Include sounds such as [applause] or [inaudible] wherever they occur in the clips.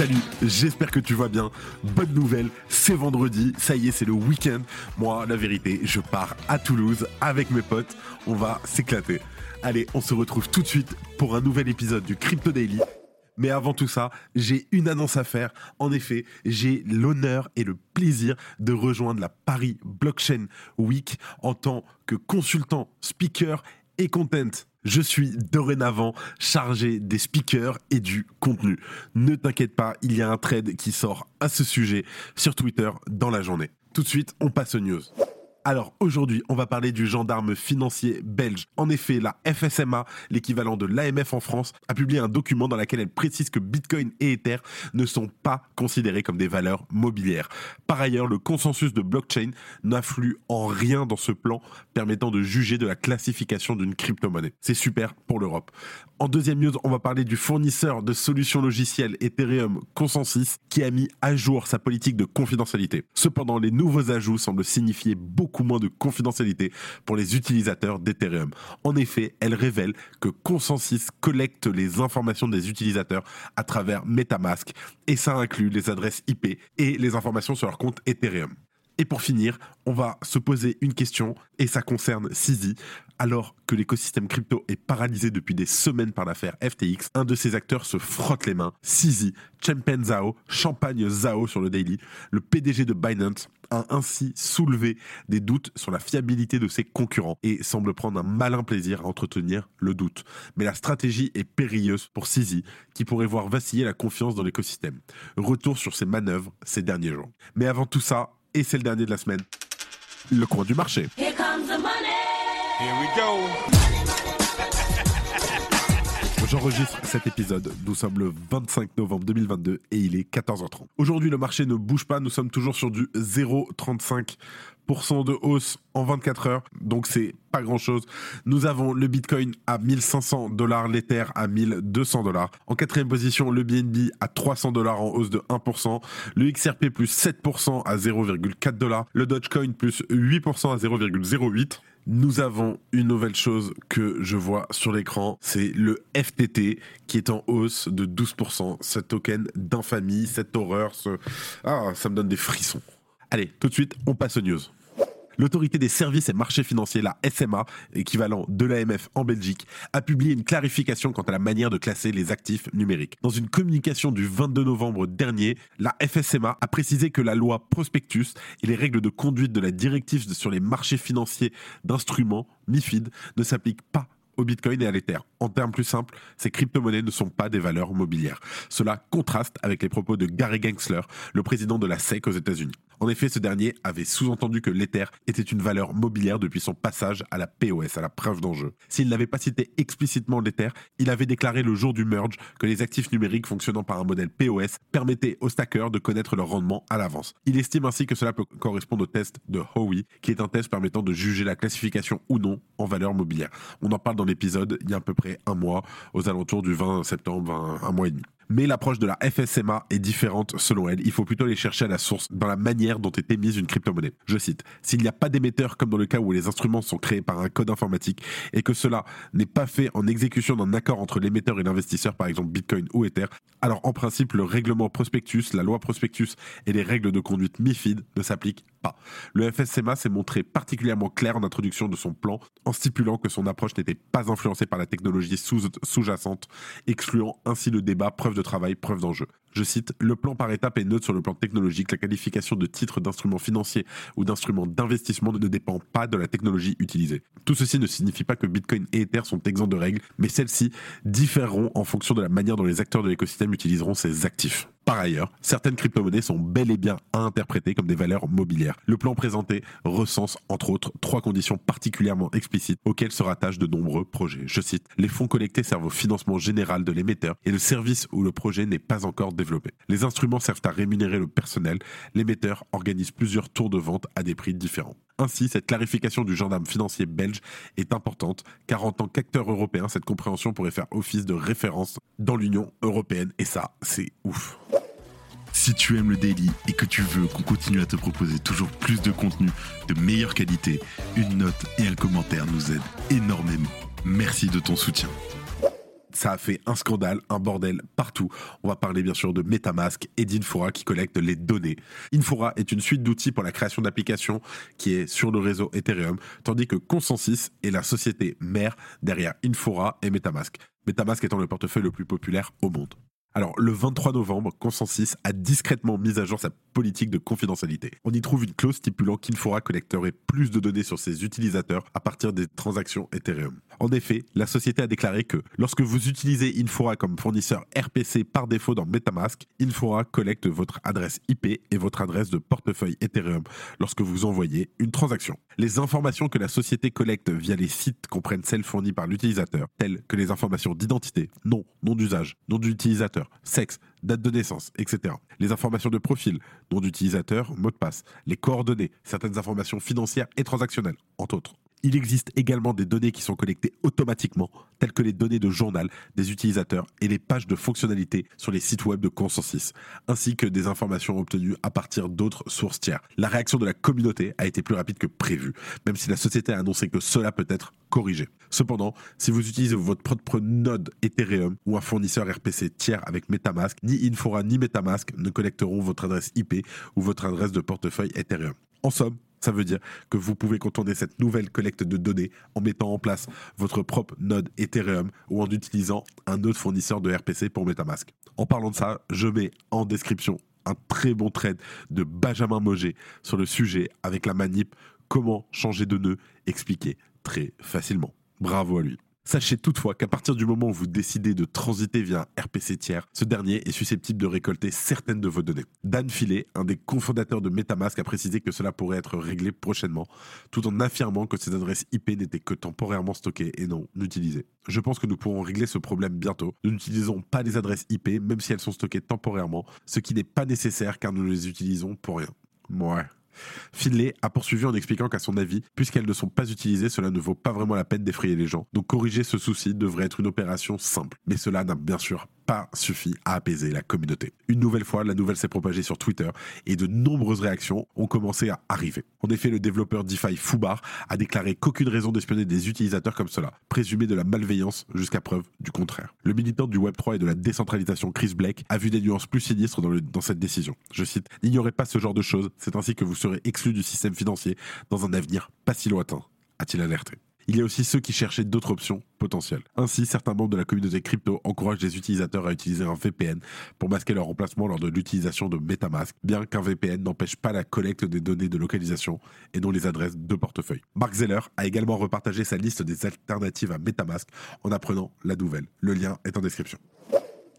Salut, j'espère que tu vas bien. Bonne nouvelle, c'est vendredi, ça y est, c'est le week-end. Moi, la vérité, je pars à Toulouse avec mes potes. On va s'éclater. Allez, on se retrouve tout de suite pour un nouvel épisode du Crypto Daily. Mais avant tout ça, j'ai une annonce à faire. En effet, j'ai l'honneur et le plaisir de rejoindre la Paris Blockchain Week en tant que consultant, speaker et content. Je suis dorénavant chargé des speakers et du contenu. Ne t'inquiète pas, il y a un trade qui sort à ce sujet sur Twitter dans la journée. Tout de suite, on passe aux news. Alors aujourd'hui, on va parler du gendarme financier belge. En effet, la FSMA, l'équivalent de l'AMF en France, a publié un document dans lequel elle précise que Bitcoin et Ether ne sont pas considérés comme des valeurs mobilières. Par ailleurs, le consensus de blockchain n'influe en rien dans ce plan permettant de juger de la classification d'une crypto-monnaie. C'est super pour l'Europe. En deuxième news, on va parler du fournisseur de solutions logicielles Ethereum Consensus qui a mis à jour sa politique de confidentialité. Cependant, les nouveaux ajouts semblent signifier beaucoup moins de confidentialité pour les utilisateurs d'Ethereum. En effet, elle révèle que Consensus collecte les informations des utilisateurs à travers MetaMask et ça inclut les adresses IP et les informations sur leur compte Ethereum. Et pour finir, on va se poser une question, et ça concerne Sisi. Alors que l'écosystème crypto est paralysé depuis des semaines par l'affaire FTX, un de ses acteurs se frotte les mains. Sisi, Chempen Zhao, Champagne Zhao sur le Daily, le PDG de Binance, a ainsi soulevé des doutes sur la fiabilité de ses concurrents et semble prendre un malin plaisir à entretenir le doute. Mais la stratégie est périlleuse pour Sisi, qui pourrait voir vaciller la confiance dans l'écosystème. Retour sur ses manœuvres ces derniers jours. Mais avant tout ça, et c'est le dernier de la semaine, le coin du marché. Here comes the money. Here we go. [laughs] J'enregistre cet épisode, nous sommes le 25 novembre 2022 et il est 14h30. Aujourd'hui le marché ne bouge pas, nous sommes toujours sur du 0,35% de hausse en 24 heures, donc c'est pas grand chose. Nous avons le Bitcoin à 1500 dollars, l'Ether à 1200 dollars. En quatrième position, le BNB à 300 dollars en hausse de 1%, le XRP plus 7% à 0,4 dollars, le Dogecoin plus 8% à 0,08 nous avons une nouvelle chose que je vois sur l'écran, c'est le FTT qui est en hausse de 12%. Ce token d'infamie, cette horreur, ce... Ah, ça me donne des frissons. Allez, tout de suite, on passe aux news. L'autorité des services et marchés financiers, la SMA, équivalent de l'AMF en Belgique, a publié une clarification quant à la manière de classer les actifs numériques. Dans une communication du 22 novembre dernier, la FSMA a précisé que la loi Prospectus et les règles de conduite de la directive sur les marchés financiers d'instruments, MIFID, ne s'appliquent pas au Bitcoin et à l'Ether. En termes plus simples, ces crypto-monnaies ne sont pas des valeurs mobilières. Cela contraste avec les propos de Gary Gensler, le président de la SEC aux États-Unis. En effet, ce dernier avait sous-entendu que l'Ether était une valeur mobilière depuis son passage à la POS, à la preuve d'enjeu. S'il n'avait pas cité explicitement l'Ether, il avait déclaré le jour du merge que les actifs numériques fonctionnant par un modèle POS permettaient aux stackers de connaître leur rendement à l'avance. Il estime ainsi que cela peut correspondre au test de Howey, qui est un test permettant de juger la classification ou non en valeur mobilière. On en parle dans l'épisode il y a à peu près un mois, aux alentours du 20 septembre, un mois et demi mais l'approche de la FSMA est différente selon elle. Il faut plutôt aller chercher à la source dans la manière dont est émise une crypto-monnaie. Je cite, s'il n'y a pas d'émetteur comme dans le cas où les instruments sont créés par un code informatique et que cela n'est pas fait en exécution d'un accord entre l'émetteur et l'investisseur, par exemple Bitcoin ou Ether, alors en principe le règlement prospectus, la loi prospectus et les règles de conduite MIFID ne s'appliquent Le FSMA s'est montré particulièrement clair en introduction de son plan en stipulant que son approche n'était pas influencée par la technologie sous-jacente, excluant ainsi le débat preuve de travail, preuve d'enjeu. Je cite, le plan par étape est neutre sur le plan technologique. La qualification de titre d'instrument financier ou d'instrument d'investissement ne dépend pas de la technologie utilisée. Tout ceci ne signifie pas que Bitcoin et Ether sont exempts de règles, mais celles-ci différeront en fonction de la manière dont les acteurs de l'écosystème utiliseront ces actifs. Par ailleurs, certaines crypto-monnaies sont bel et bien à interpréter comme des valeurs mobilières. Le plan présenté recense, entre autres, trois conditions particulièrement explicites auxquelles se rattachent de nombreux projets. Je cite, les fonds collectés servent au financement général de l'émetteur et le service où le projet n'est pas encore Les instruments servent à rémunérer le personnel. L'émetteur organise plusieurs tours de vente à des prix différents. Ainsi, cette clarification du gendarme financier belge est importante, car en tant qu'acteur européen, cette compréhension pourrait faire office de référence dans l'Union européenne, et ça, c'est ouf. Si tu aimes le daily et que tu veux qu'on continue à te proposer toujours plus de contenu de meilleure qualité, une note et un commentaire nous aident énormément. Merci de ton soutien ça a fait un scandale, un bordel partout. On va parler bien sûr de Metamask et d'Infora qui collectent les données. Infora est une suite d'outils pour la création d'applications qui est sur le réseau Ethereum, tandis que Consensus est la société mère derrière Infora et Metamask. Metamask étant le portefeuille le plus populaire au monde. Alors, le 23 novembre, Consensus a discrètement mis à jour sa politique de confidentialité. On y trouve une clause stipulant qu'Infora collecterait plus de données sur ses utilisateurs à partir des transactions Ethereum. En effet, la société a déclaré que lorsque vous utilisez Infora comme fournisseur RPC par défaut dans Metamask, Infora collecte votre adresse IP et votre adresse de portefeuille Ethereum lorsque vous envoyez une transaction. Les informations que la société collecte via les sites comprennent celles fournies par l'utilisateur, telles que les informations d'identité, nom, nom d'usage, nom d'utilisateur, sexe, date de naissance, etc. Les informations de profil, nom d'utilisateur, mot de passe, les coordonnées, certaines informations financières et transactionnelles, entre autres. Il existe également des données qui sont collectées automatiquement, telles que les données de journal des utilisateurs et les pages de fonctionnalités sur les sites web de Consensus, ainsi que des informations obtenues à partir d'autres sources tiers. La réaction de la communauté a été plus rapide que prévu, même si la société a annoncé que cela peut être corrigé. Cependant, si vous utilisez votre propre node Ethereum ou un fournisseur RPC tiers avec Metamask, ni Infora ni Metamask ne collecteront votre adresse IP ou votre adresse de portefeuille Ethereum. En somme, ça veut dire que vous pouvez contourner cette nouvelle collecte de données en mettant en place votre propre node Ethereum ou en utilisant un autre fournisseur de RPC pour Metamask. En parlant de ça, je mets en description un très bon trade de Benjamin Moget sur le sujet avec la manip comment changer de nœud? expliqué très facilement. Bravo à lui. Sachez toutefois qu'à partir du moment où vous décidez de transiter via RPC tiers, ce dernier est susceptible de récolter certaines de vos données. Dan Filet, un des cofondateurs de Metamask, a précisé que cela pourrait être réglé prochainement, tout en affirmant que ces adresses IP n'étaient que temporairement stockées et non utilisées. Je pense que nous pourrons régler ce problème bientôt. Nous n'utilisons pas les adresses IP, même si elles sont stockées temporairement, ce qui n'est pas nécessaire car nous les utilisons pour rien. Ouais. Finlay a poursuivi en expliquant qu'à son avis, puisqu'elles ne sont pas utilisées, cela ne vaut pas vraiment la peine d'effrayer les gens. Donc corriger ce souci devrait être une opération simple. Mais cela n'a bien sûr pas à apaiser la communauté. Une nouvelle fois, la nouvelle s'est propagée sur Twitter et de nombreuses réactions ont commencé à arriver. En effet, le développeur DeFi Fubar a déclaré qu'aucune raison d'espionner des utilisateurs comme cela, présumé de la malveillance jusqu'à preuve du contraire. Le militant du Web3 et de la décentralisation Chris Blake a vu des nuances plus sinistres dans, dans cette décision. Je cite N'ignorez pas ce genre de choses, c'est ainsi que vous serez exclu du système financier dans un avenir pas si lointain, a-t-il alerté. Il y a aussi ceux qui cherchaient d'autres options potentielles. Ainsi, certains membres de la communauté crypto encouragent les utilisateurs à utiliser un VPN pour masquer leur remplacement lors de l'utilisation de MetaMask, bien qu'un VPN n'empêche pas la collecte des données de localisation et non les adresses de portefeuille. Mark Zeller a également repartagé sa liste des alternatives à MetaMask en apprenant la nouvelle. Le lien est en description.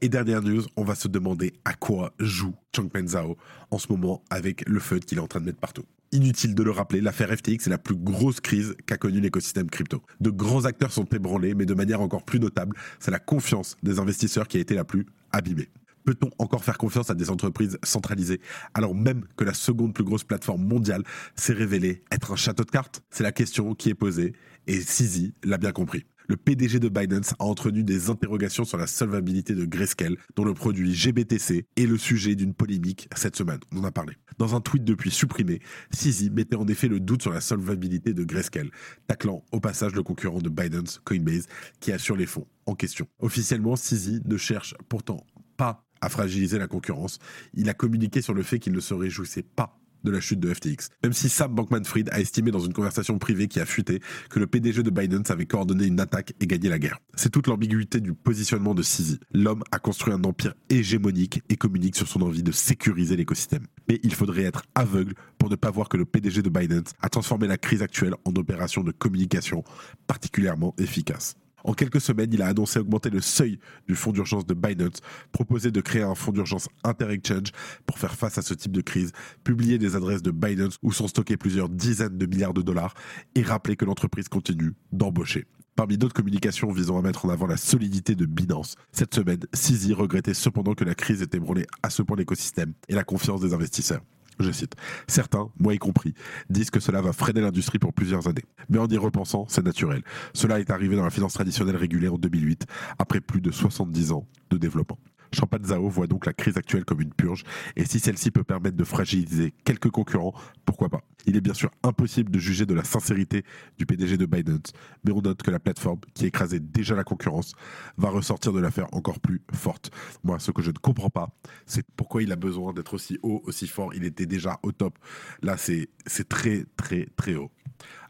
Et dernière news, on va se demander à quoi joue Changpeng Zhao en ce moment avec le feu qu'il est en train de mettre partout. Inutile de le rappeler, l'affaire FTX est la plus grosse crise qu'a connue l'écosystème crypto. De grands acteurs sont ébranlés, mais de manière encore plus notable, c'est la confiance des investisseurs qui a été la plus abîmée. Peut-on encore faire confiance à des entreprises centralisées alors même que la seconde plus grosse plateforme mondiale s'est révélée être un château de cartes? C'est la question qui est posée et Sisi l'a bien compris le PDG de Binance a entretenu des interrogations sur la solvabilité de Grayscale, dont le produit GBTC est le sujet d'une polémique cette semaine. On en a parlé. Dans un tweet depuis supprimé, Sisi mettait en effet le doute sur la solvabilité de Grayscale, taclant au passage le concurrent de Binance, Coinbase, qui assure les fonds en question. Officiellement, Sisi ne cherche pourtant pas à fragiliser la concurrence. Il a communiqué sur le fait qu'il ne se réjouissait pas de la chute de FTX. Même si Sam Bankman-Fried a estimé dans une conversation privée qui a fuité que le PDG de Binance avait coordonné une attaque et gagné la guerre. C'est toute l'ambiguïté du positionnement de Sisi. L'homme a construit un empire hégémonique et communique sur son envie de sécuriser l'écosystème. Mais il faudrait être aveugle pour ne pas voir que le PDG de Binance a transformé la crise actuelle en opération de communication particulièrement efficace. En quelques semaines, il a annoncé augmenter le seuil du fonds d'urgence de Binance, proposé de créer un fonds d'urgence inter-exchange pour faire face à ce type de crise, publier des adresses de Binance où sont stockés plusieurs dizaines de milliards de dollars et rappeler que l'entreprise continue d'embaucher. Parmi d'autres communications visant à mettre en avant la solidité de Binance, cette semaine, Sisi regrettait cependant que la crise ait ébranlé à ce point l'écosystème et la confiance des investisseurs. Je cite. Certains, moi y compris, disent que cela va freiner l'industrie pour plusieurs années. Mais en y repensant, c'est naturel. Cela est arrivé dans la finance traditionnelle régulée en 2008, après plus de 70 ans de développement. Champagne Zhao voit donc la crise actuelle comme une purge, et si celle-ci peut permettre de fragiliser quelques concurrents, pourquoi pas? Il est bien sûr impossible de juger de la sincérité du PDG de Binance, mais on note que la plateforme, qui écrasait déjà la concurrence, va ressortir de l'affaire encore plus forte. Moi, ce que je ne comprends pas, c'est pourquoi il a besoin d'être aussi haut, aussi fort. Il était déjà au top. Là, c'est très, très, très haut.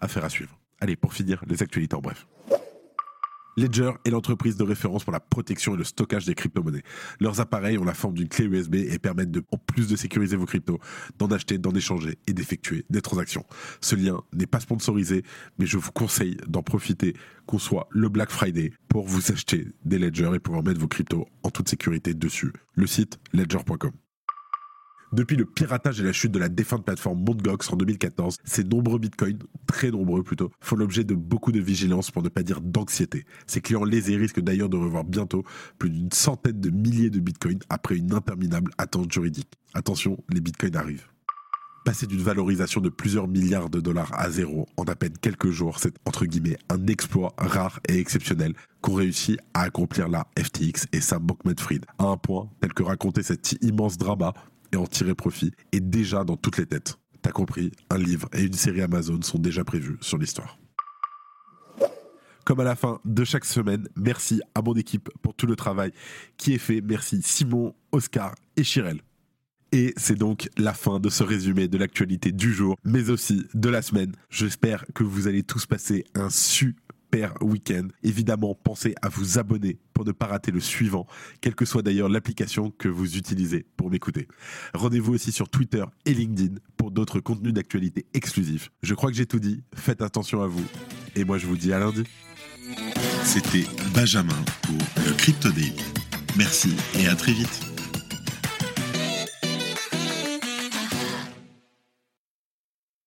Affaire à suivre. Allez, pour finir, les actualités en bref. Ledger est l'entreprise de référence pour la protection et le stockage des crypto-monnaies. Leurs appareils ont la forme d'une clé USB et permettent de, en plus de sécuriser vos cryptos, d'en acheter, d'en échanger et d'effectuer des transactions. Ce lien n'est pas sponsorisé, mais je vous conseille d'en profiter qu'on soit le Black Friday pour vous acheter des Ledger et pouvoir mettre vos cryptos en toute sécurité dessus. Le site ledger.com. Depuis le piratage et la chute de la défunte plateforme Mt. en 2014, ces nombreux bitcoins, très nombreux plutôt, font l'objet de beaucoup de vigilance pour ne pas dire d'anxiété. Ces clients lésés risquent d'ailleurs de revoir bientôt plus d'une centaine de milliers de bitcoins après une interminable attente juridique. Attention, les bitcoins arrivent. Passer d'une valorisation de plusieurs milliards de dollars à zéro en à peine quelques jours, c'est entre guillemets un exploit rare et exceptionnel qu'ont réussi à accomplir la FTX et Sam Bankman-Fried, à un point tel que raconter cet immense drama et en tirer profit est déjà dans toutes les têtes. T'as compris, un livre et une série Amazon sont déjà prévus sur l'histoire. Comme à la fin de chaque semaine, merci à mon équipe pour tout le travail qui est fait. Merci Simon, Oscar et Chirel. Et c'est donc la fin de ce résumé de l'actualité du jour, mais aussi de la semaine. J'espère que vous allez tous passer un super week-end. Évidemment, pensez à vous abonner pour ne pas rater le suivant, quelle que soit d'ailleurs l'application que vous utilisez pour m'écouter. Rendez-vous aussi sur Twitter et LinkedIn pour d'autres contenus d'actualité exclusifs. Je crois que j'ai tout dit, faites attention à vous, et moi je vous dis à lundi. C'était Benjamin pour le Crypto. Merci et à très vite.